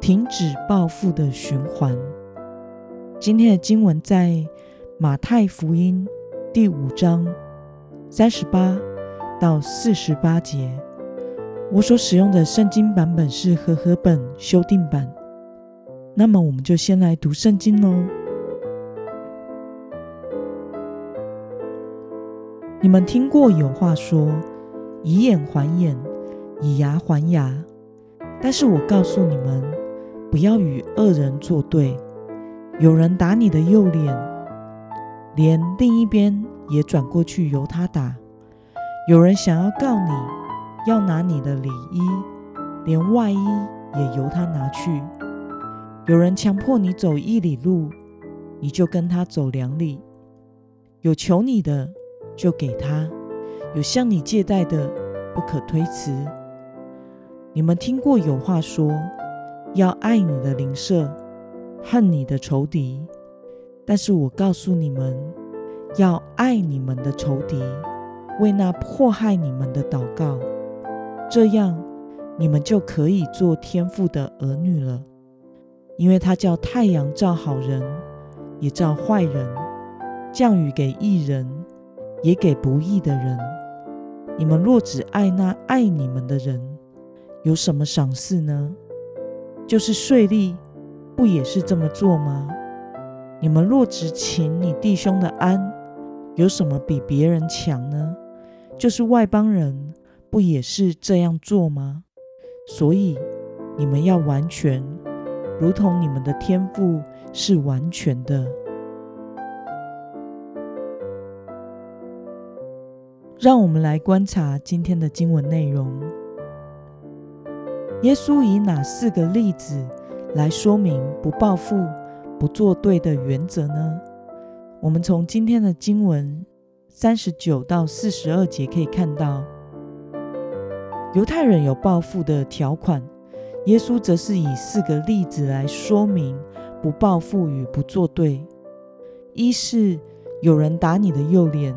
停止报复的循环。今天的经文在马太福音第五章三十八到四十八节。我所使用的圣经版本是和合本修订版。那么，我们就先来读圣经喽。你们听过有话说“以眼还眼，以牙还牙”，但是我告诉你们。不要与恶人作对。有人打你的右脸，连另一边也转过去由他打；有人想要告你，要拿你的里衣，连外衣也由他拿去；有人强迫你走一里路，你就跟他走两里。有求你的，就给他；有向你借贷的，不可推辞。你们听过有话说。要爱你的邻舍，恨你的仇敌。但是我告诉你们，要爱你们的仇敌，为那迫害你们的祷告。这样，你们就可以做天父的儿女了。因为他叫太阳照好人，也照坏人；降雨给义人，也给不义的人。你们若只爱那爱你们的人，有什么赏赐呢？就是税吏，不也是这么做吗？你们若只请你弟兄的安，有什么比别人强呢？就是外邦人，不也是这样做吗？所以你们要完全，如同你们的天赋是完全的。让我们来观察今天的经文内容。耶稣以哪四个例子来说明不报复、不做对的原则呢？我们从今天的经文三十九到四十二节可以看到，犹太人有报复的条款，耶稣则是以四个例子来说明不报复与不做对。一是有人打你的右脸，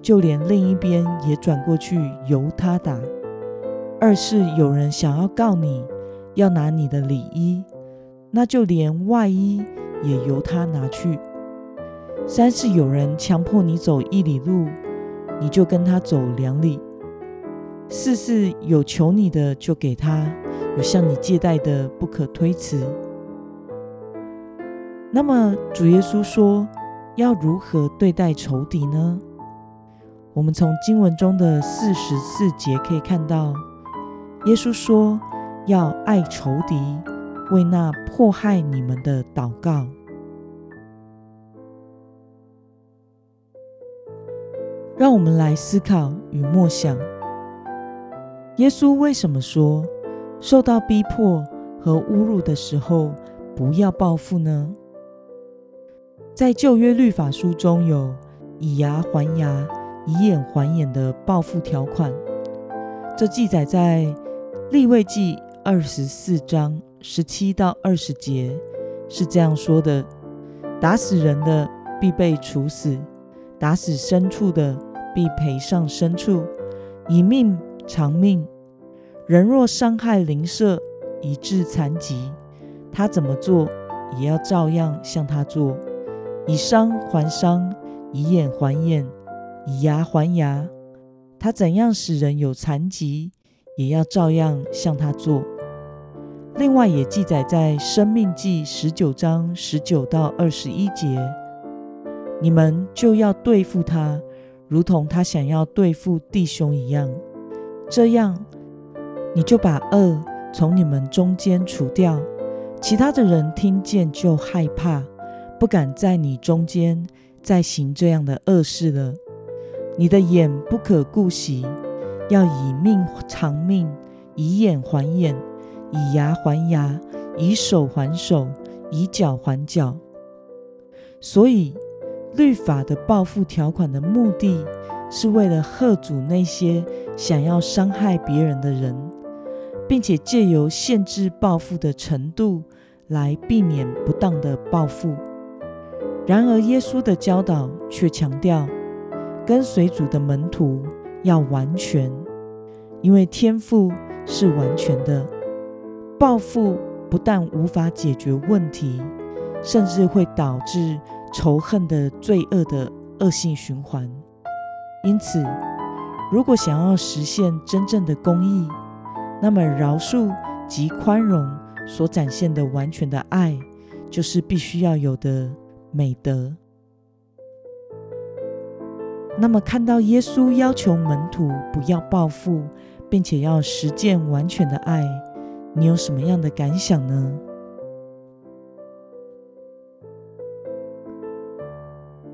就连另一边也转过去由他打。二是有人想要告你，要拿你的里衣，那就连外衣也由他拿去。三是有人强迫你走一里路，你就跟他走两里。四是有求你的就给他，有向你借贷的不可推辞。那么主耶稣说要如何对待仇敌呢？我们从经文中的四十四节可以看到。耶稣说：“要爱仇敌，为那迫害你们的祷告。”让我们来思考与默想：耶稣为什么说受到逼迫和侮辱的时候不要报复呢？在旧约律法书中有以牙还牙、以眼还眼的报复条款，这记载在。立位记二十四章十七到二十节是这样说的：打死人的必被处死，打死牲畜的必赔上牲畜，以命偿命。人若伤害邻舍以致残疾，他怎么做也要照样向他做，以伤还伤，以眼还眼，以牙还牙。他怎样使人有残疾？也要照样向他做。另外，也记载在《生命记》十九章十九到二十一节：你们就要对付他，如同他想要对付弟兄一样。这样，你就把恶从你们中间除掉。其他的人听见就害怕，不敢在你中间再行这样的恶事了。你的眼不可顾惜。要以命偿命，以眼还眼，以牙还牙，以手还手，以脚还脚。所以，律法的报复条款的目的是为了吓阻那些想要伤害别人的人，并且借由限制报复的程度来避免不当的报复。然而，耶稣的教导却强调，跟随主的门徒要完全，因为天赋是完全的。报复不但无法解决问题，甚至会导致仇恨的罪恶的恶性循环。因此，如果想要实现真正的公义，那么饶恕及宽容所展现的完全的爱，就是必须要有的。美德。那么，看到耶稣要求门徒不要报复，并且要实践完全的爱，你有什么样的感想呢？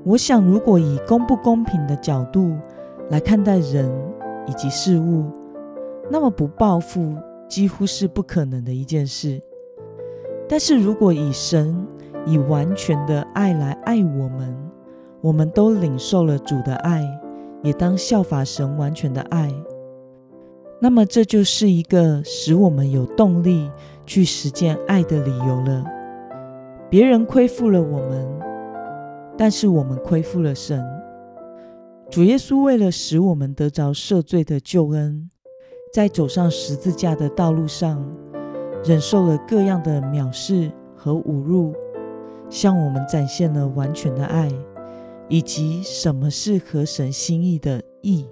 我想，如果以公不公平的角度来看待人以及事物，那么不报复几乎是不可能的一件事。但是如果以神以完全的爱来爱我们，我们都领受了主的爱，也当效法神完全的爱。那么，这就是一个使我们有动力去实践爱的理由了。别人亏负了我们，但是我们亏负了神。主耶稣为了使我们得着赦罪的救恩，在走上十字架的道路上，忍受了各样的藐视和侮辱。向我们展现了完全的爱，以及什么是合神心意的义。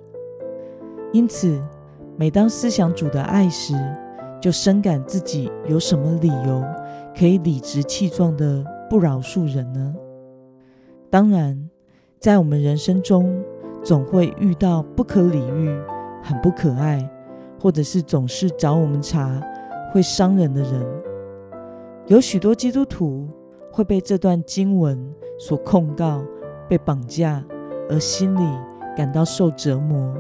因此，每当思想主的爱时，就深感自己有什么理由可以理直气壮的不饶恕人呢？当然，在我们人生中，总会遇到不可理喻、很不可爱，或者是总是找我们茬、会伤人的人。有许多基督徒。会被这段经文所控告，被绑架，而心里感到受折磨。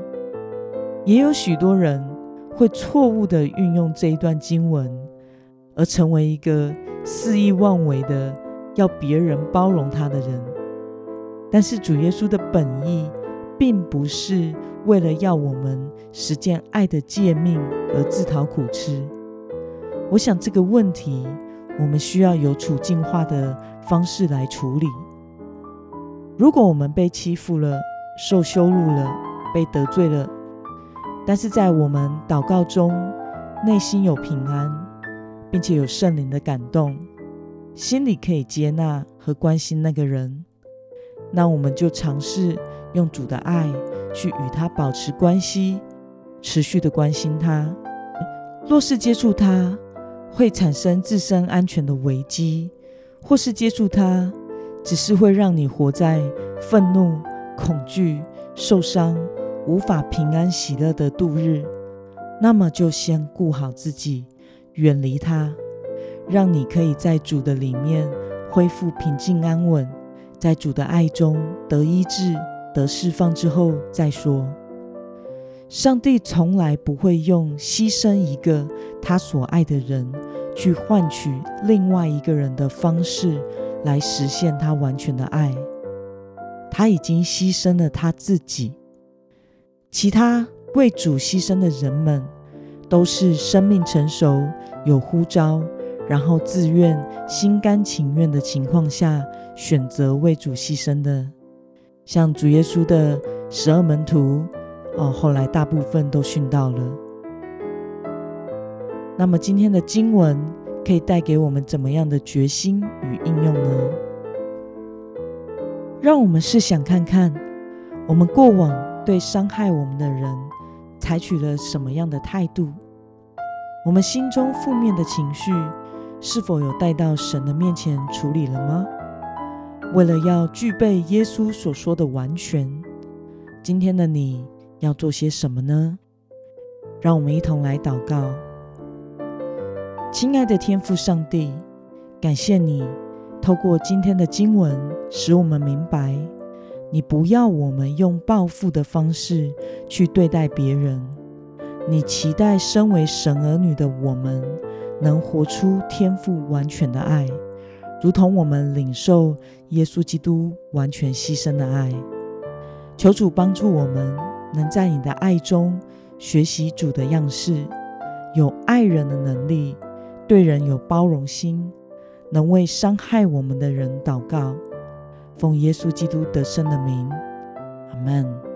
也有许多人会错误的运用这一段经文，而成为一个肆意妄为的要别人包容他的人。但是主耶稣的本意，并不是为了要我们实践爱的诫命而自讨苦吃。我想这个问题。我们需要有处境化的方式来处理。如果我们被欺负了、受羞辱了、被得罪了，但是在我们祷告中内心有平安，并且有圣灵的感动，心里可以接纳和关心那个人，那我们就尝试用主的爱去与他保持关系，持续的关心他。若是接触他，会产生自身安全的危机，或是接触他，只是会让你活在愤怒、恐惧、受伤，无法平安喜乐的度日。那么，就先顾好自己，远离它，让你可以在主的里面恢复平静安稳，在主的爱中得医治、得释放之后再说。上帝从来不会用牺牲一个他所爱的人，去换取另外一个人的方式来实现他完全的爱。他已经牺牲了他自己。其他为主牺牲的人们，都是生命成熟、有呼召，然后自愿、心甘情愿的情况下选择为主牺牲的，像主耶稣的十二门徒。哦，后来大部分都殉道了。那么今天的经文可以带给我们怎么样的决心与应用呢？让我们试想看看，我们过往对伤害我们的人采取了什么样的态度？我们心中负面的情绪是否有带到神的面前处理了吗？为了要具备耶稣所说的完全，今天的你。要做些什么呢？让我们一同来祷告。亲爱的天父上帝，感谢你透过今天的经文，使我们明白，你不要我们用报复的方式去对待别人。你期待身为神儿女的我们，能活出天赋完全的爱，如同我们领受耶稣基督完全牺牲的爱。求主帮助我们，能在你的爱中学习主的样式，有爱人的能力，对人有包容心，能为伤害我们的人祷告。奉耶稣基督得胜的名，阿门。